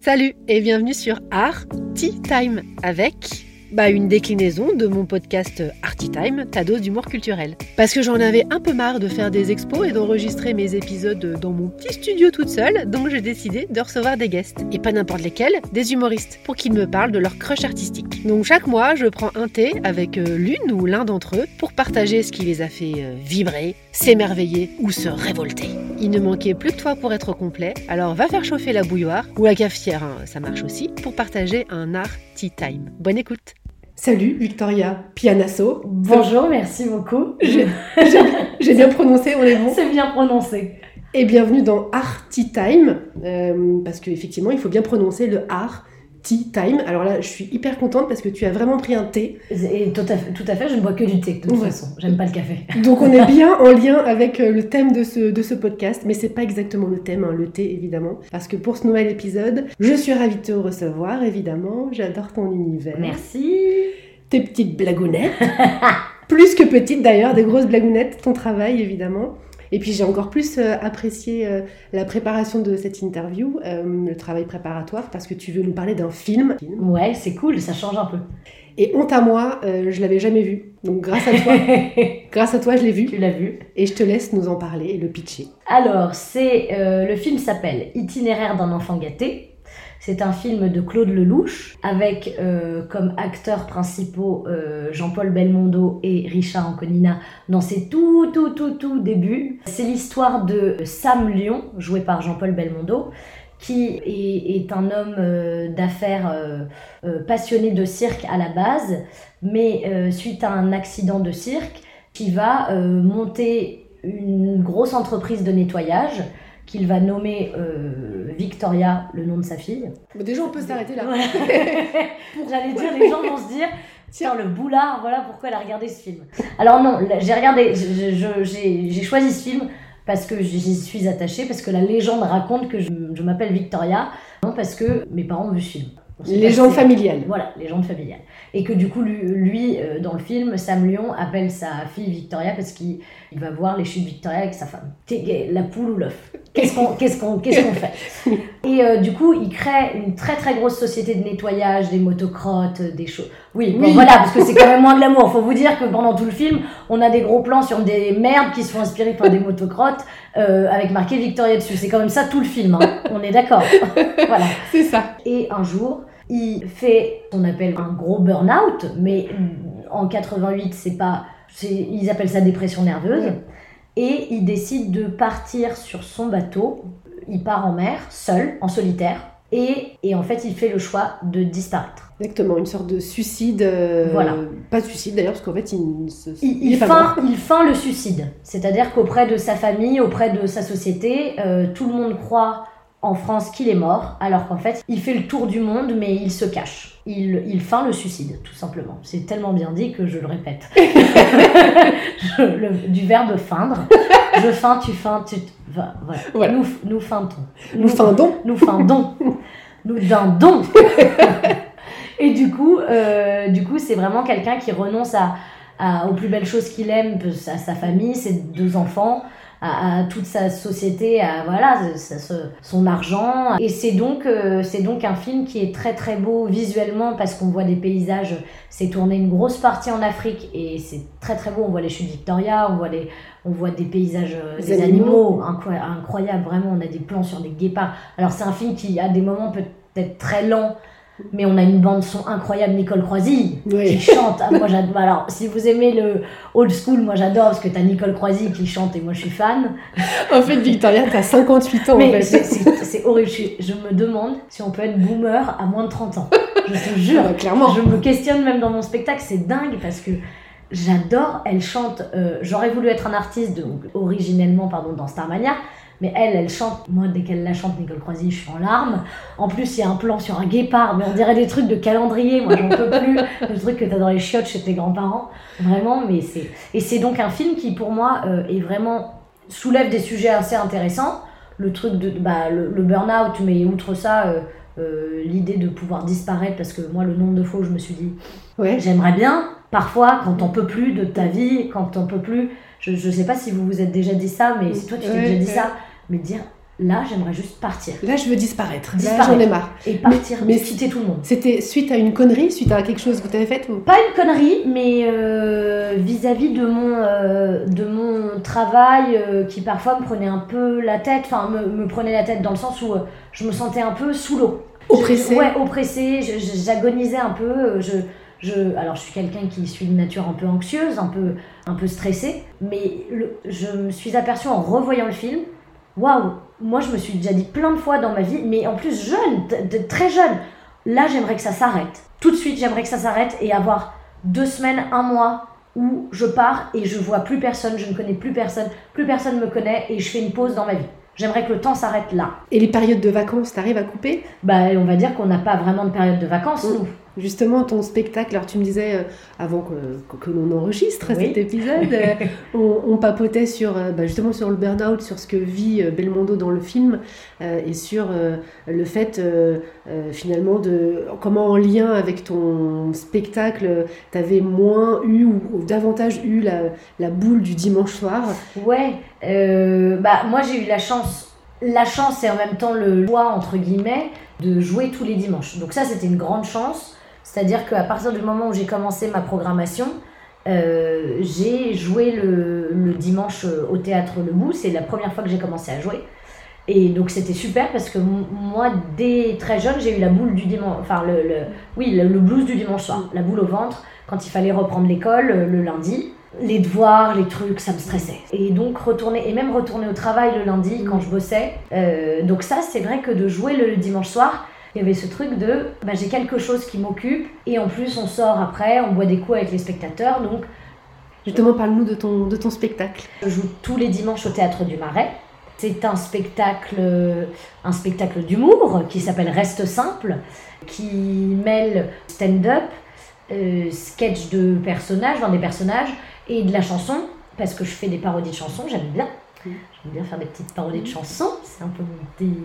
Salut et bienvenue sur Art Tea Time avec bah, une déclinaison de mon podcast Arty Time, ta dose d'humour culturel. Parce que j'en avais un peu marre de faire des expos et d'enregistrer mes épisodes dans mon petit studio toute seule, donc j'ai décidé de recevoir des guests. Et pas n'importe lesquels, des humoristes, pour qu'ils me parlent de leur crush artistique. Donc chaque mois, je prends un thé avec euh, l'une ou l'un d'entre eux pour partager ce qui les a fait euh, vibrer, s'émerveiller ou se révolter. Il ne manquait plus que toi pour être complet, alors va faire chauffer la bouilloire ou la cafetière, hein, ça marche aussi, pour partager un art tea time. Bonne écoute Salut Victoria Pianasso. Bonjour, merci beaucoup. J'ai bien prononcé, on est bon? C'est bien prononcé. Et bienvenue dans Art Tea Time, euh, parce qu'effectivement, il faut bien prononcer le art tea time. Alors là, je suis hyper contente parce que tu as vraiment pris un thé. Et tout à fait, tout à fait je ne bois que du thé de toute façon. J'aime pas le café. Donc on est bien en lien avec euh, le thème de ce, de ce podcast, mais c'est pas exactement le thème, hein, le thé évidemment. Parce que pour ce nouvel épisode, je suis ravie de te recevoir évidemment. J'adore ton univers. Merci. Tes petites blagounettes. Plus que petites d'ailleurs, des grosses blagounettes, ton travail évidemment. Et puis j'ai encore plus euh, apprécié euh, la préparation de cette interview, euh, le travail préparatoire, parce que tu veux nous parler d'un film. Ouais, c'est cool, ça change un peu. Et honte à moi, je l'avais jamais vu. Donc grâce à toi, grâce à toi, je l'ai vu. Tu l'as vu. Et je te laisse nous en parler et le pitcher. Alors, c'est le film s'appelle Itinéraire d'un enfant gâté. C'est un film de Claude Lelouch avec euh, comme acteurs principaux euh, Jean-Paul Belmondo et Richard Anconina dans ses tout tout tout tout débuts. C'est l'histoire de Sam Lyon, joué par Jean-Paul Belmondo, qui est, un homme euh, d'affaires passionné de cirque à la base, mais suite à un accident de cirque, qui va monter une grosse entreprise de nettoyage qu'il va nommer Victoria, le nom de sa fille. déjà, on peut s'arrêter là. J'allais dire, les gens vont se dire, tiens, le boulard, voilà pourquoi elle a regardé ce film. Alors non, j'ai regardé, j'ai choisi ce film parce que j'y suis attachée, parce que la légende raconte que je, je m'appelle Victoria, non parce que mes parents ont vu ce film. Légende familiale. Voilà, légende familiale. Et que du coup, lui, euh, dans le film, Sam Lyon appelle sa fille Victoria parce qu'il va voir les chutes Victoria avec sa femme. La poule ou l'œuf? Qu'est-ce qu'on fait? Et euh, du coup, il crée une très très grosse société de nettoyage, des motocrottes, des choses. Oui, voilà, parce que c'est quand même moins de l'amour. Faut vous dire que pendant tout le film, on a des gros plans sur des merdes qui se font inspirer par des motocrottes euh, avec marqué Victoria dessus. C'est quand même ça tout le film. Hein. On est d'accord. voilà. C'est ça. Et un jour, il fait ce qu'on appelle un gros burn-out, mais en 88, c'est pas. Ils appellent ça dépression nerveuse. Et il décide de partir sur son bateau. Il part en mer, seul, en solitaire. Et, et, en fait, il fait le choix de disparaître. Exactement, une sorte de suicide. Euh, voilà. Pas de suicide d'ailleurs, parce qu'en fait, il, se, il, il, feint, il feint le suicide. C'est-à-dire qu'auprès de sa famille, auprès de sa société, euh, tout le monde croit en France qu'il est mort, alors qu'en fait, il fait le tour du monde, mais il se cache. Il, il feint le suicide, tout simplement. C'est tellement bien dit que je le répète. du verbe feindre. Je feins, tu feins, tu... voilà. Nous, nous feintons. Nous, nous feindons. Nous feindons. nous dindons. Et du coup, euh, du coup, c'est vraiment quelqu'un qui renonce à, à, aux plus belles choses qu'il aime, à sa famille, ses deux enfants, à, toute sa société, à voilà, son argent. Et c'est donc, euh, c'est donc un film qui est très très beau visuellement parce qu'on voit des paysages. C'est tourné une grosse partie en Afrique et c'est très très beau. On voit les chutes Victoria, on voit des, on voit des paysages, euh, des animaux, incroyables. Vraiment, on a des plans sur des guépards. Alors c'est un film qui a des moments peut-être très lents mais on a une bande son incroyable, Nicole Croisy, qui chante. Ah, moi, j'adore. Alors, si vous aimez le old school, moi j'adore parce que t'as Nicole Croisy qui chante et moi je suis fan. En fait, Victoria, t'as 58 ans. Mais c'est horrible. Je, me demande si on peut être boomer à moins de 30 ans. Je te jure. Ah, clairement. Je me questionne même dans mon spectacle, c'est dingue parce que j'adore. Elle chante. Euh, j'aurais voulu être un artiste, donc originellement, pardon, dans Starmania. Mais elle, elle chante. Moi, dès qu'elle la chante, Nicole Croisy, je suis en larmes. En plus, il y a un plan sur un guépard, mais on dirait des trucs de calendrier. Moi, j'en peux plus. Le truc que t'as dans les chiottes chez tes grands-parents. Vraiment, mais c'est. Et c'est donc un film qui, pour moi, euh, est vraiment. soulève des sujets assez intéressants. Le truc de. Bah, le, burn-out, mais outre ça. Euh, euh, l'idée de pouvoir disparaître parce que moi le nombre de fois où je me suis dit ouais. j'aimerais bien parfois quand on peut plus de ta vie quand on peut plus je, je sais pas si vous vous êtes déjà dit ça mais si toi tu t'es déjà dit ça mais dire Là, j'aimerais juste partir. Là, je veux disparaître. Là, Disparaître. j'en ai marre. Et partir, mais mais quitter tout le monde. C'était suite à une connerie, suite à quelque chose que tu avais fait ou... Pas une connerie, mais euh, vis-à-vis de, mon, euh, de mon travail euh, qui parfois me prenait un peu la tête, enfin me, me prenait la tête dans le sens où je me sentais un peu sous l'eau. Oppressée. Je- Ouais, oppressée, je- je- j'agonisais un peu. Je, je, alors je suis quelqu'un qui suis de nature un peu anxieuse, un peu, un peu stressée, mais le- je me suis aperçue en revoyant le film, waouh, moi je me suis déjà dit plein de fois dans ma vie, mais en plus jeune, de- de- très jeune, là j'aimerais que ça s'arrête. Tout de suite j'aimerais que ça s'arrête et avoir deux semaines, un mois où je pars et je vois plus personne, je ne connais plus personne, plus personne me connaît et je fais une pause dans ma vie. J'aimerais que le temps s'arrête là. Et les périodes de vacances, t'arrives à couper? Bah, on va dire qu'on n'a pas vraiment de période de vacances, Mm. nous. Justement, ton spectacle, alors tu me disais, euh, avant que, que, que l'on enregistre Oui. cet épisode, euh, on, on papotait sur, euh, bah, justement sur le burn-out, sur ce que vit Belmondo dans le film, et sur le fait, finalement, de comment en lien avec ton spectacle, tu avais moins eu ou, ou davantage eu la, la boule du dimanche soir. Ouais, bah moi j'ai eu la chance, la chance et en même temps le choix entre guillemets de jouer tous les dimanches. Donc ça c'était une grande chance, c'est-à-dire qu'à partir du moment où j'ai commencé ma programmation, euh, j'ai joué le, le dimanche euh, au théâtre Le Bout, c'est la première fois que j'ai commencé à jouer. Et donc c'était super parce que moi, dès très jeune, j'ai eu la boule du dimanche, enfin le, le- oui, le, blues du dimanche soir, la boule au ventre quand il fallait reprendre l'école euh, le lundi. Les devoirs, les trucs, ça me stressait. Et donc retourner, et même retourner au travail le lundi quand je bossais. donc ça, c'est vrai que de jouer le dimanche soir, il y avait ce truc de bah, j'ai quelque chose qui m'occupe et en plus on sort après, on boit des coups avec les spectateurs. Donc Justement, parle-nous de ton, de ton spectacle. je joue tous les dimanches au théâtre du Marais. C'est un spectacle, un spectacle d'humour qui s'appelle Reste simple, qui mêle stand-up, euh, sketch de personnages, enfin, des personnages et de la chanson, parce que je fais des parodies de chansons, j'aime bien. Mm. J'aime bien faire des petites parodies de chansons, c'est un peu mon petit,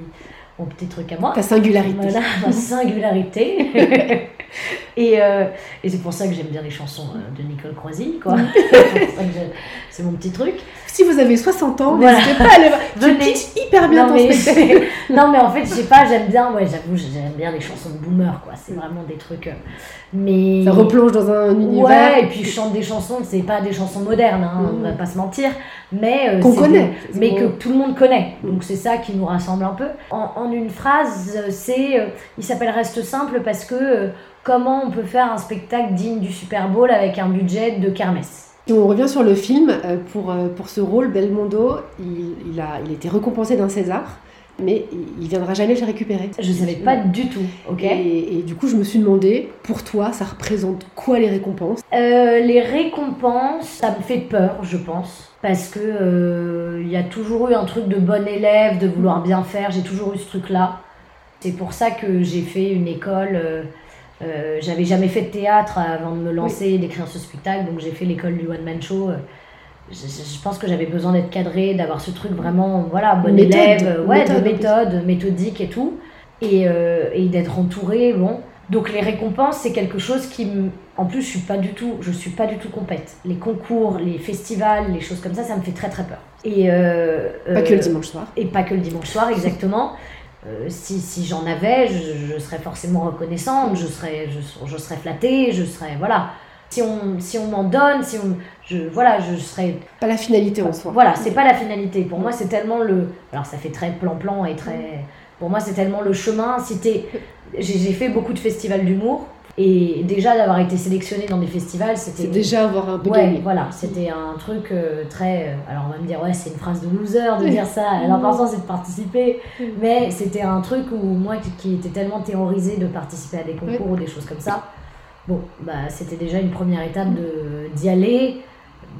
mon petit truc à moi. Ta singularité. Voilà, ma singularité. et euh, et c'est pour ça que j'aime bien les chansons euh, de Nicole Croisy, quoi. C'est pour ça que j'ai- c'est mon petit truc. Si vous avez 60 ans, Voilà. n'hésitez pas à aller voir. Tu pitches hyper bien non, ton mais spectacle. non, mais en fait, je sais pas, j'aime bien, ouais, j'avoue, j'aime bien les chansons de boomer, quoi. C'est vraiment des trucs. euh, mais. Ça replonge dans un univers Ouais, et puis je chante des chansons, c'est pas des chansons modernes, hein, on Mhm. va pas se mentir, mais euh, qu'on connaît. des- mais que tout le monde connaît. Donc c'est ça qui nous rassemble un peu. En, en une phrase, euh, c'est, euh, il s'appelle Reste simple parce que euh, comment on peut faire un spectacle digne du Super Bowl avec un budget de kermesse? On revient sur le film. euh, Pour, euh, pour ce rôle, Belmondo, il, il a, il été récompensé d'un César, mais il, il viendra jamais le récupérer. Je savais pas du tout, ok. Et, et du coup, je me suis demandé, pour toi, ça représente quoi les récompenses? Euh, les récompenses, ça me fait peur, je pense. Parce que euh, il y a toujours eu un truc de bon élève, de vouloir bien faire. J'ai toujours eu ce truc-là. C'est pour ça que j'ai fait une école. euh, euh, J'avais jamais fait de théâtre avant de me lancer et d'écrire ce spectacle, donc j'ai fait l'école du one man show. euh, Je, pense que j'avais besoin d'être cadrée, d'avoir ce truc vraiment, voilà, bon Méthode, élève, ouais, méthode de méthode, méthodique et tout, et, euh, et d'être entourée, bon. Donc les récompenses, c'est quelque chose qui, me- en plus, je suis pas du tout, je suis pas du tout compète. Les concours, les festivals, les choses comme ça, ça me fait très très peur. Et euh, Pas que le dimanche soir. et pas que le dimanche soir, exactement. Euh, si si j'en avais, je, je serais forcément reconnaissante, je serais, je, je serais flattée, je serais. Voilà. Si on, si on m'en donne, si on. Je, voilà, je serais. Pas la finalité en soi. Voilà, c'est pas la finalité. Pour moi, c'est tellement le. Alors, ça fait très plan-plan et très. Pour moi, c'est tellement le chemin. Si j'ai fait beaucoup de festivals d'humour. Et déjà, d'avoir été sélectionnée dans des festivals, c'était. C'est déjà avoir un peu Ouais, gagné. voilà, c'était un truc euh, très. euh, alors on va me dire, ouais, c'est une phrase de loser de dire ça. L'important c'est de participer. Mais c'était un truc où moi qui, qui était tellement terrorisée de participer à des concours ou des choses comme ça, bon, bah c'était déjà une première étape de- d'y aller,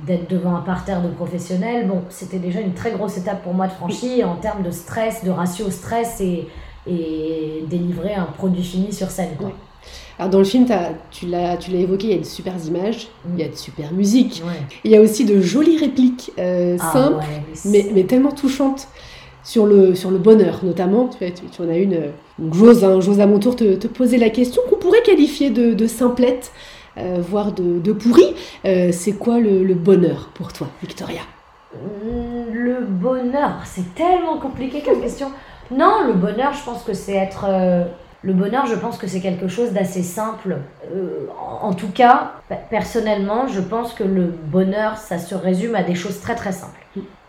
d'être devant un parterre de professionnels. Bon, c'était déjà une très grosse étape pour moi de franchir en termes de stress, de ratio stress et, et délivrer un produit fini sur scène. Quoi. Alors dans le film, tu l'as tu l'as évoqué, il y a de super images, il y a de super musique, Ouais. il y a aussi de jolies répliques euh, Ah simples, ouais, mais, mais tellement touchantes sur le, sur le bonheur notamment. Tu, vois, tu, tu en as une. euh, Donc j'ose, hein, j'ose à mon tour te, te poser la question qu'on pourrait qualifier de, de simplette, euh, voire de, de pourri. Euh, c'est quoi le, le bonheur pour toi, Victoria? Mm, Le Le bonheur, c'est tellement compliqué comme question. Non, le bonheur, je pense que c'est être. euh, le bonheur, je pense que c'est quelque chose d'assez simple. Euh, en tout cas, pe- personnellement, je pense que le bonheur, ça se résume à des choses très très simples.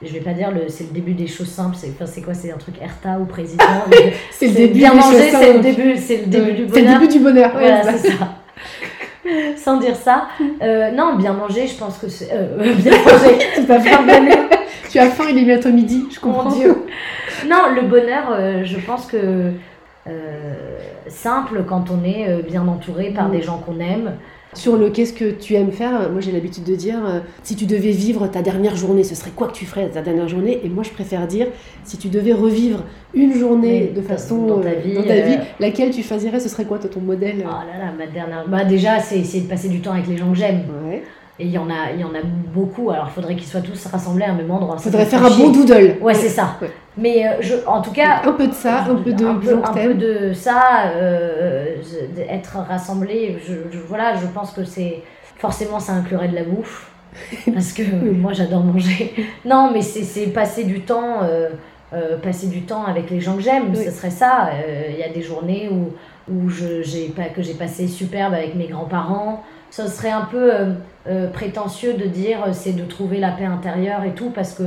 Je vais pas dire le, c'est le début des choses simples. C'est, enfin, c'est quoi C'est un truc Erta ou président C'est le début bien manger, c'est le début, c'est le début du C'est le bonheur. début du bonheur. ouais, Voilà, c'est ça. Sans dire ça, euh, non, bien manger, je pense que c'est. euh, bien manger, Tu as faim, tu as faim, il est bientôt midi, je comprends. Mon Dieu. Non, le bonheur, je pense que simple quand on est euh, bien entouré par Mm. des gens qu'on aime. Sur le qu'est-ce que tu aimes faire, moi j'ai l'habitude de dire euh, si tu devais vivre ta dernière journée, ce serait quoi que tu ferais ta dernière journée? Et moi je préfère dire si tu devais revivre une journée Oui, de façon dans ta euh, vie, dans ta euh, vie, laquelle tu choisirais? Ce serait quoi toi, ton modèle? Oh là là, ma dernière. Bah déjà, c'est essayer de passer du temps avec les gens que j'aime. Ouais. Et il y en a, il y en a beaucoup. Alors, il faudrait qu'ils soient tous rassemblés à un même endroit. Ça Faudrait faire un bon doodle. Ouais, c'est ça. Ouais. Mais euh, je, en tout cas, Un peu de ça, un peu de un peu, un peu de ça, euh, je- être rassemblé. Je, je- voilà, je pense que c'est forcément ça inclurait de la bouffe parce que moi j'adore manger. Non, mais c'est passer du temps, euh, euh, passer du temps avec les gens que j'aime. Oui. Ce serait ça. Euh, Il y a des journées où où je pas que j'ai passé superbe avec mes grands-parents. Ce serait un peu euh, euh, prétentieux de dire euh, c'est de trouver la paix intérieure et tout parce que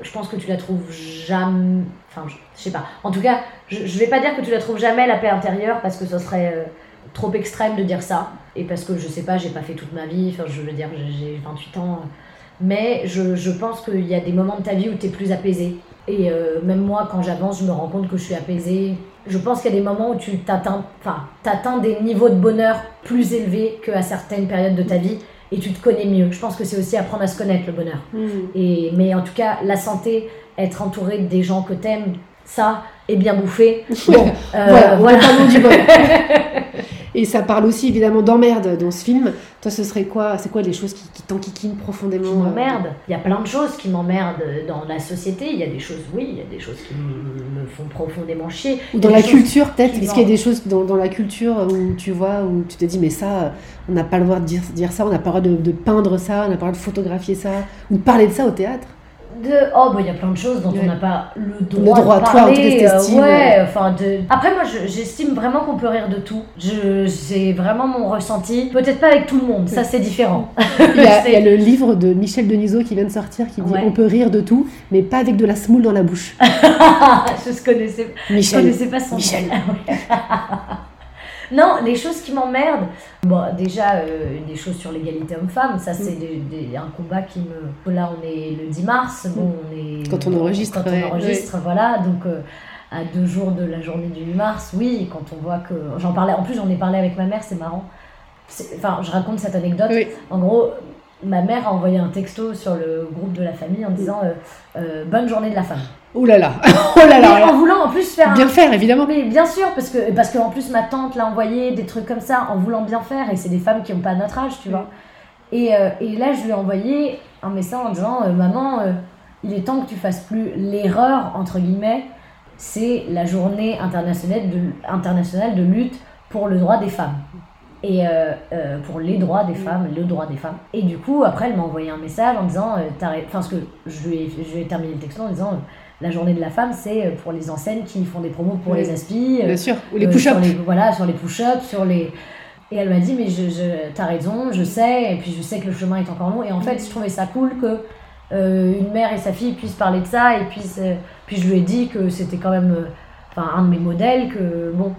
je pense que tu la trouves jamais. Enfin, je, je sais pas. En tout cas, je, je vais pas dire que tu la trouves jamais la paix intérieure parce que ce serait trop extrême de dire ça. Et parce que je sais pas, j'ai pas fait toute ma vie. Je veux dire, j'ai- j'ai 28 ans. Mais je, je pense qu'il y a des moments de ta vie où tu es plus apaisé. Et même moi, quand j'avance, je me rends compte que je suis apaisée. Je pense qu'il y a des moments où tu t'atteins, enfin, t'atteins des niveaux de bonheur plus élevés qu'à certaines périodes de ta vie et tu te connais mieux. Je pense que c'est aussi apprendre à se connaître le bonheur. Hmm. Et, mais en tout cas, la santé, être entouré des gens que t'aimes, ça, et bien bouffer. Bon, euh, voilà, voilà. du bonheur. Et ça parle aussi évidemment d'emmerde dans ce film. Toi, ce serait quoi C'est quoi les choses qui, qui t'enquiquinent profondément qui euh, m'emmerdent. Il y a plein de choses qui m'emmerdent dans la société. Il y a des choses, oui, il y a des choses qui me font profondément chier. Ou dans la culture, peut-être Est-ce qu'il y a des choses dans, dans la culture où tu vois, où tu te dis, mais ça, on n'a pas le droit de dire, dire ça, on n'a pas le droit de, de peindre ça, on n'a pas le droit de photographier ça, ou de parler de ça au théâtre De... Oh, bah, il y a plein de choses dont on n'a pas le droit, droit, de toi, parler. cas, euh, t'estimes, ouais, enfin, de... Après, moi, je- j'estime vraiment qu'on peut rire de tout. Je... C'est vraiment mon ressenti. Peut-être pas avec tout le monde, ça, c'est différent. il y, a, C'est- il y a le livre de Michel Denisot qui vient de sortir qui dit Ouais. On peut rire de tout, mais pas avec de la semoule dans la bouche. je ne connaissais, je Michel. connaissais pas son Michel. Non, les choses qui m'emmerdent. Bon, déjà, euh, des choses sur l'égalité homme-femme, ça, c'est des- des- un combat qui me. Là, on est le 10 mars. Bon, on est. Quand on enregistre, Quand on enregistre, voilà. Donc. euh, à deux jours de la journée du 8 mars, oui, quand on voit que. J'en parlais, en plus j'en ai parlé avec ma mère, c'est marrant. Enfin, je raconte cette anecdote. Oui. En gros, ma mère a envoyé un texto sur le groupe de la famille en disant euh, euh, Bonne journée de la femme. Oh là là Oh là Mais là en voulant en plus faire un Bien faire, évidemment. mais bien sûr, parce que parce qu'en plus ma tante l'a envoyé des trucs comme ça en voulant bien faire et c'est des femmes qui n'ont pas notre âge, tu vois. Et, euh, et là, je lui ai envoyé un message en disant euh, Maman, euh, il est temps que tu fasses plus l'erreur, entre guillemets, c'est la journée internationale de, internationale de lutte pour le droit des femmes. Et pour les droits des femmes, le droit des femmes. Et du coup, après, elle m'a envoyé un message en disant, enfin, parce que je lui, ai, je lui ai terminé le texto en disant, la journée de la femme, c'est euh, pour les enseignes qui font des promos pour Oui. les aspis, Bien sûr. Ou les euh, push-ups. Voilà, sur les push-ups, sur les. Et elle m'a dit, mais je, je, t'as raison, je sais, et puis je sais que le chemin est encore long. Et en fait, je trouvais ça cool que euh, une mère et sa fille puissent parler de ça. Et puis, puis je lui ai dit que c'était quand même euh, un de mes modèles, que bon,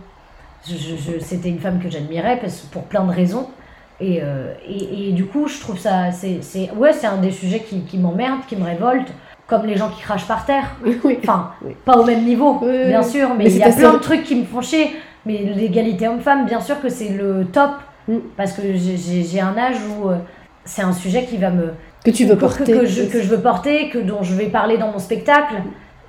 je, je- je- c'était une femme que j'admirais pour plein de raisons. Et, et, et du coup, je trouve ça. C'est, c'est, ouais, c'est un des sujets qui, qui m'emmerde, qui me révolte, comme les gens qui crachent par terre. Oui. Enfin, Oui. pas au même niveau, Oui, bien sûr, mais Mais il y a plein de trucs qui me font chier. Mais l'égalité homme-femme, bien sûr que c'est le top, Mm. parce que j'ai- un âge où euh, c'est un sujet qui va me. Que tu veux que- porter. Que, je, que je veux porter, que dont je vais parler dans mon spectacle,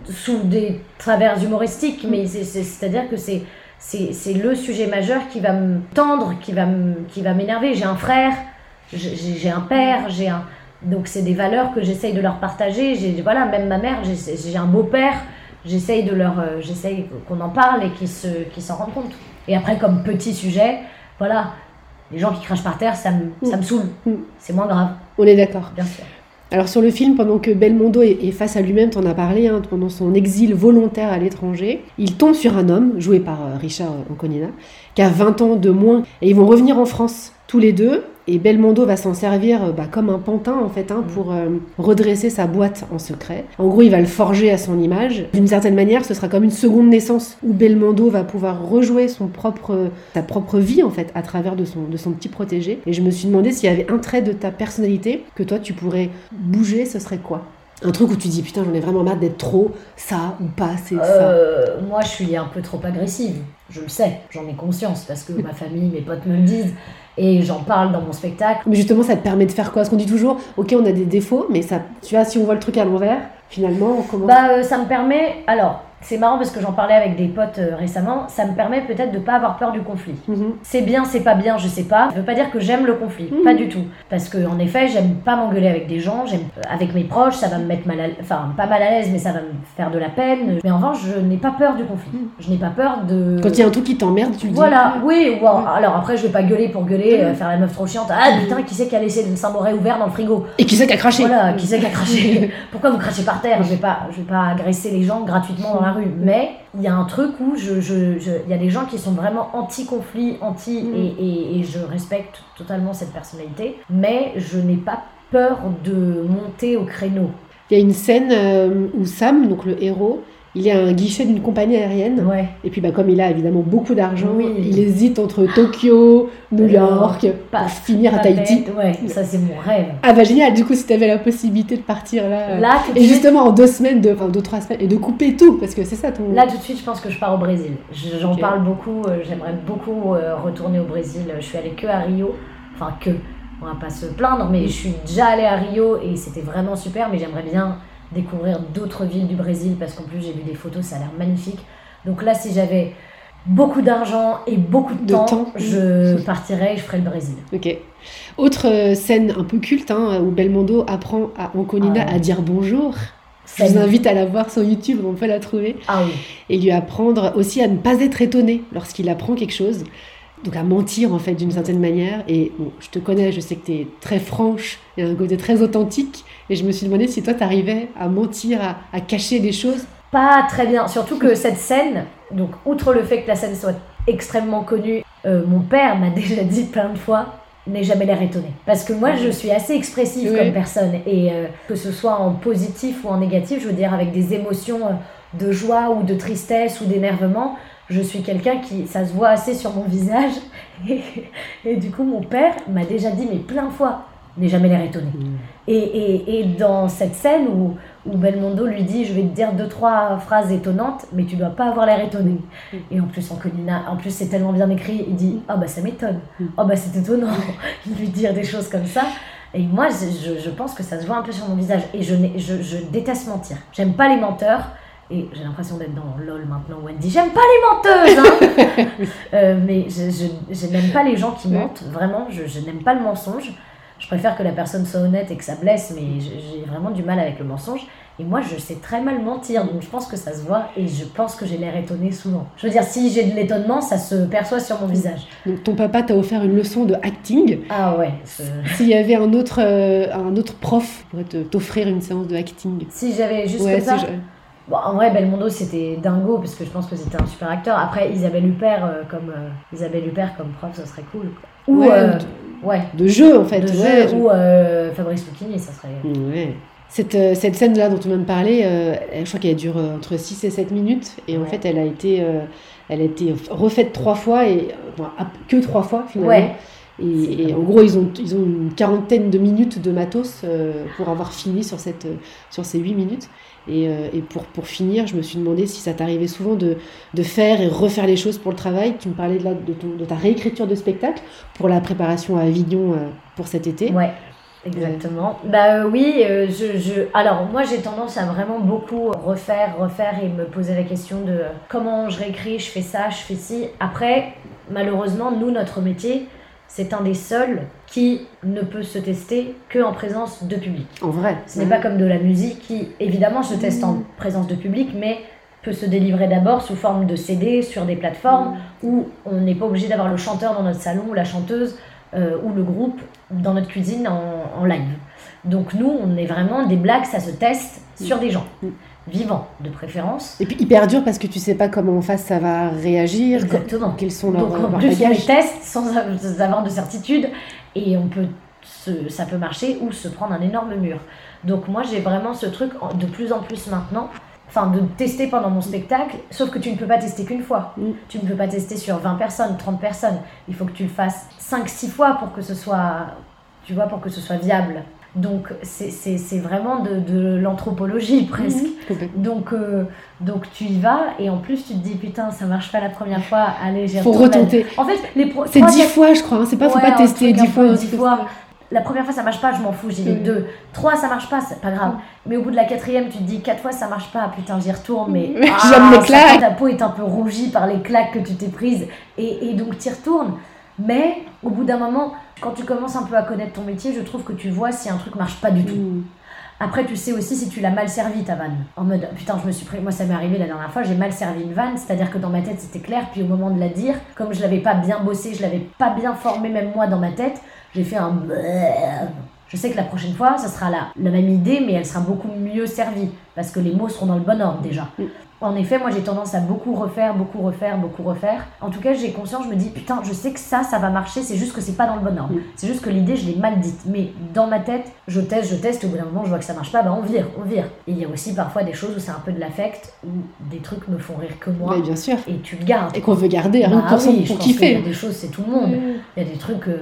sous des travers humoristiques, mais c'est- c'est- c'est-à-dire que c'est. C'est le sujet majeur qui va me tendre, qui va me- qui va m'énerver. J'ai un frère, j'ai un père, j'ai un. Donc c'est des valeurs que j'essaye de leur partager. J'ai voilà, même ma mère, j'ai un beau-père, j'essaye de leur, euh, j'essaye qu'on en parle et qu'ils se, qu'ils s'en rendent compte. Et après comme petit sujet, voilà, les gens qui crachent par terre, ça me, ça me saoule. Mm. C'est moins grave, On est d'accord. bien sûr. Alors sur le film, pendant que Belmondo est, est face à lui-même, t'en as parlé, hein, pendant son exil volontaire à l'étranger, il tombe sur un homme, joué par euh, Richard Anconina, qui a 20 ans de moins, et ils vont revenir en France tous les deux. Et Belmondo va s'en servir euh, bah, comme un pantin en fait hein, pour euh, redresser sa boîte en secret. En gros, il va le forger à son image. D'une certaine manière, ce sera comme une seconde naissance où Belmondo va pouvoir rejouer son propre, sa propre vie en fait à travers de son, de son petit protégé. Et je me suis demandé s'il y avait un trait de ta personnalité que toi tu pourrais bouger, ce serait quoi? Un truc où tu dis putain j'en ai vraiment marre d'être trop ça ou pas c'est ça. Euh, moi je suis un peu trop agressive, je le sais, j'en ai conscience parce que ma famille, mes potes me le disent et j'en parle dans mon spectacle. Mais justement ça te permet de faire quoi? Parce qu'on dit toujours ok on a des défauts mais ça tu vois si on voit le truc à l'envers finalement on commence. Bah euh, ça me permet alors c'est marrant parce que j'en parlais avec des potes euh, récemment, ça me permet peut-être de pas avoir peur du conflit. Mhm. C'est bien, c'est pas bien, je sais pas. Ça veut pas dire que j'aime le conflit, Mhm. pas du tout. Parce que en effet, j'aime pas m'engueuler avec des gens, j'aime euh, avec mes proches, ça va me mettre mal à enfin pas mal à l'aise, mais ça va me faire de la peine. Mais en revanche, je n'ai pas peur du conflit. Mhm. Je n'ai pas peur de Quand il y a un truc qui t'emmerde tu le dis. voilà, oui, ou alors, après je vais pas gueuler pour gueuler, euh, faire la meuf trop chiante. Ah putain, qui c'est qui a laissé le Saint-Moré ouvert dans le frigo? Et qui c'est qui a craché? Voilà, qui c'est qui a craché? Pourquoi vous crachez par terre? Je vais pas, je vais pas agresser les gens gratuitement dans la rue. Mais il y a un truc où je, je, je- il y a des gens qui sont vraiment anti-conflit, anti, Mm. et, et, et je respecte totalement cette personnalité. Mais je n'ai pas peur de monter au créneau. Il y a une scène euh, où Sam, donc le héros, il est à un guichet d'une compagnie aérienne. Ouais. Et puis bah, comme il a évidemment beaucoup d'argent, Oui. il hésite entre Tokyo, New Euh, York, pas- pour finir à Tahiti. bête, Ouais, ça c'est mon rêve. Ah bah génial, du coup si tu avais la possibilité de partir là, euh, Là, et justement en deux semaines, de, enfin deux, trois semaines, et de couper tout, parce que c'est ça ton... Là, tout de suite, je pense que je pars au Brésil. Je- J'en parle beaucoup. euh, J'aimerais beaucoup retourner au Brésil. Je suis allée que à Rio. Enfin, que. On va pas se plaindre, mais je suis déjà allée à Rio et c'était vraiment super. Mais j'aimerais bien découvrir d'autres villes du Brésil parce qu'en plus, j'ai vu des photos, ça a l'air magnifique. Donc là, si j'avais beaucoup d'argent et beaucoup de, De temps, temps. je partirais et je ferais le Brésil. Ok. Autre euh, scène un peu culte, hein, où Belmondo apprend à Anconina Ah à dire bonjour. Je vous invite à la voir sur YouTube, on peut la trouver. Ah oui. et lui apprendre aussi à ne pas être étonné lorsqu'il apprend quelque chose. Donc à mentir en fait d'une certaine manière. Et bon, je te connais, je sais que tu es très franche et un côté très authentique. Et je me suis demandé si toi tu arrivais à mentir, à, à cacher des choses. Pas très bien. Surtout que cette scène, donc outre le fait que la scène soit extrêmement connue, euh, mon père m'a déjà dit plein de fois n'ai jamais l'air étonné. Parce que moi, je suis assez expressive comme personne. Et euh, que ce soit en positif ou en négatif, je veux dire avec des émotions euh, de joie ou de tristesse ou d'énervement, je suis quelqu'un qui, ça se voit assez sur mon visage. Et, et du coup, mon père m'a déjà dit, mais plein de fois, n'ai jamais l'air étonné. Et, et, et dans cette scène où, où Belmondo lui dit Je vais te dire deux, trois phrases étonnantes, mais tu dois pas avoir l'air étonné. Et en plus, en, Colina, en plus, c'est tellement bien écrit il dit Ah bah ça m'étonne. Ah bah c'est étonnant. lui dire des choses comme ça. Et moi, je, je- je pense que ça se voit un peu sur mon visage. Et je, je, je déteste mentir. J'aime pas les menteurs. Et j'ai l'impression d'être dans LOL maintenant où elle dit J'aime pas les menteuses hein Euh, Mais je, je, je n'aime pas les gens qui mentent. Vraiment, je, je n'aime pas le mensonge. Je préfère que la personne soit honnête et que ça blesse, mais j'ai vraiment du mal avec le mensonge. Et moi, je sais très mal mentir, donc je pense que ça se voit et je pense que j'ai l'air étonnée souvent. Je veux dire, si j'ai de l'étonnement, ça se perçoit sur mon visage. Donc ton papa t'a offert une leçon de acting. Ah ouais. S'il y avait un autre, euh, un autre prof pourrait t'offrir une séance de acting. Si j'avais juste Ouais, comme ça. je- Bon, en vrai, Belmondo, c'était dingo parce que je pense que c'était un super acteur. Après, Isabelle Huppert, euh, comme euh, Isabelle Huppert comme prof, ça serait cool. quoi. Ou Ouais, euh, ou ouais, de jeu en fait. de ouais, jeu, ou Fabrice Lucchini, ça serait. Ouais. Cette, cette scène-là dont on vient de parler, je crois qu'elle dure entre 6 et 7 minutes. Et en fait, elle a été, elle a été refaite trois fois, et que trois fois finalement. Ouais. Et, et en gros, ils ont, ils ont une quarantaine de minutes de matos euh, pour avoir fini sur, cette, sur ces 8 minutes. Et, euh, et pour, pour finir, je me suis demandé si ça t'arrivait souvent de, de faire et refaire les choses pour le travail. Tu me parlais de, de, ton- de ta réécriture de spectacle pour la préparation à Avignon euh, pour cet été. Ouais, exactement. Bah euh, oui, euh, je, je... alors moi j'ai tendance à vraiment beaucoup refaire, refaire et me poser la question de euh, comment je réécris, je fais ça, je fais ci. Après, malheureusement, nous, notre métier, c'est un des seuls qui ne peut se tester que en présence de public. En vrai. Ce n'est pas comme de la musique qui, évidemment, se teste en présence de public, mais peut se délivrer d'abord sous forme de CD sur des plateformes où on n'est pas obligé d'avoir le chanteur dans notre salon ou la chanteuse euh, ou le groupe dans notre cuisine en, en live. Donc nous, on est vraiment des blagues, ça se teste sur Mm. des gens Vivants de préférence. Et puis hyper dur parce que tu sais pas comment en face ça va réagir, Exactement. quels sont leurs, Donc en leurs plus, bagages. teste sans avoir de certitude et on peut se- ça peut marcher ou se prendre un énorme mur. Donc moi, j'ai vraiment ce truc de plus en plus maintenant. Enfin, de tester pendant mon spectacle, sauf que tu ne peux pas tester qu'une fois. Mm. Tu ne peux pas tester sur 20 personnes, 30 personnes. Il faut que tu le fasses 5-6 fois pour que ce soit, tu vois, pour que ce soit viable. Donc, c'est- vraiment de, de l'anthropologie presque. Mhm, complètement. Donc, euh, donc tu y vas et en plus tu te dis putain ça marche pas la première fois, allez j'ai Faut retenter. En fait les C'est dix fois, je crois. hein. C'est pas, faut pas tester dix fois. dix fois. La première fois ça marche pas, je m'en fous, j'y vais Mm. deux. Trois ça marche pas, c'est pas grave. Mais au bout de la quatrième tu te dis quatre fois ça marche pas, putain j'y retourne mais ah, j'aime les ça- claques. Ta peau est un peu rougie par les claques que tu t'es prises et, et donc tu y retournes. Mais au bout d'un moment, quand tu commences un peu à connaître ton métier, je trouve que tu vois si un truc marche pas du tout. Mm. Après, tu sais aussi si tu l'as mal servi ta vanne. En mode, putain, je me suis pris. Moi, ça m'est arrivé la dernière fois, j'ai mal servi une vanne, c'est-à-dire que dans ma tête c'était clair, puis au moment de la dire, comme je l'avais pas bien bossé, je l'avais pas bien formé, même moi dans ma tête, j'ai fait un. Je sais que la prochaine fois, ça sera la, la même idée, mais elle sera beaucoup mieux servie, parce que les mots seront dans le bon ordre déjà. En effet, moi j'ai tendance à beaucoup refaire, beaucoup refaire, beaucoup refaire. En tout cas, j'ai conscience, je me dis, putain, je sais que ça, ça va marcher, c'est juste que c'est pas dans le bon ordre. Mm. C'est juste que l'idée, je l'ai mal dite. Mais dans ma tête, je teste, je teste, au bout d'un moment, je vois que ça marche pas, bah on vire, on vire. Et il y a aussi parfois des choses où c'est un peu de l'affect, où des trucs me font rire que moi, Ouais, bien sûr. et tu le gardes. Et qu'on veut garder, Bah pour, son- oui, je pour pense qu'il y a kiffer. des choses, c'est tout le monde. Mm. Il y a des trucs, euh,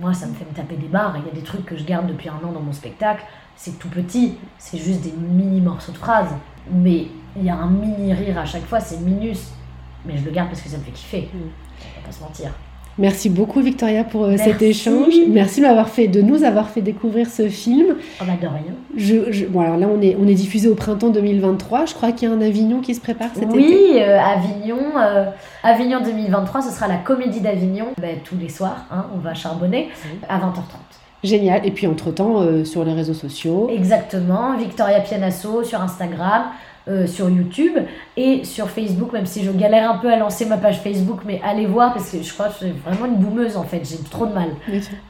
moi ça me fait me taper des barres, il y a des trucs que je garde depuis un an dans mon spectacle, c'est tout petit, c'est juste des mini morceaux de phrases, mais il y a un mini rire à chaque fois, c'est minus, mais je le garde parce que ça me fait kiffer, Mm. on va pas se mentir. Merci beaucoup Victoria pour euh, cet échange. Merci de m'avoir fait, de nous avoir fait découvrir ce film. On a de rien. Je, je- bon alors là on est, on est diffusé au printemps 2023. Je crois qu'il y a un Avignon qui se prépare cet été. Oui, euh, Avignon, euh, Avignon 2023, ce sera la comédie d'Avignon, Ben, tous les soirs, hein, on va charbonner, Oui. à 20h30. Génial. Et puis entre-temps, euh, sur les réseaux sociaux. Exactement, Victoria Pianasso sur Instagram, euh, sur YouTube et sur Facebook, même si je galère un peu à lancer ma page Facebook, mais allez voir parce que je crois que je suis vraiment une boumeuse en fait, j'ai trop de mal.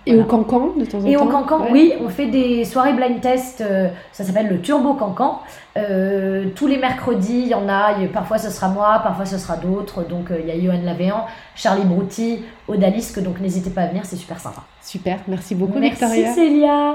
Et Voilà. au Cancan, de temps en Et temps au Cancan, Ouais. oui, on fait des soirées blind test, euh, ça s'appelle le Turbo Cancan. Euh, tous les mercredis, il y en a, parfois ce sera moi, parfois ce sera d'autres. Donc il y a Johan Lavéan, Charlie Brouty, Odalisque, donc n'hésitez pas à venir, c'est super sympa. Super. Merci beaucoup Merci Victoria. Célia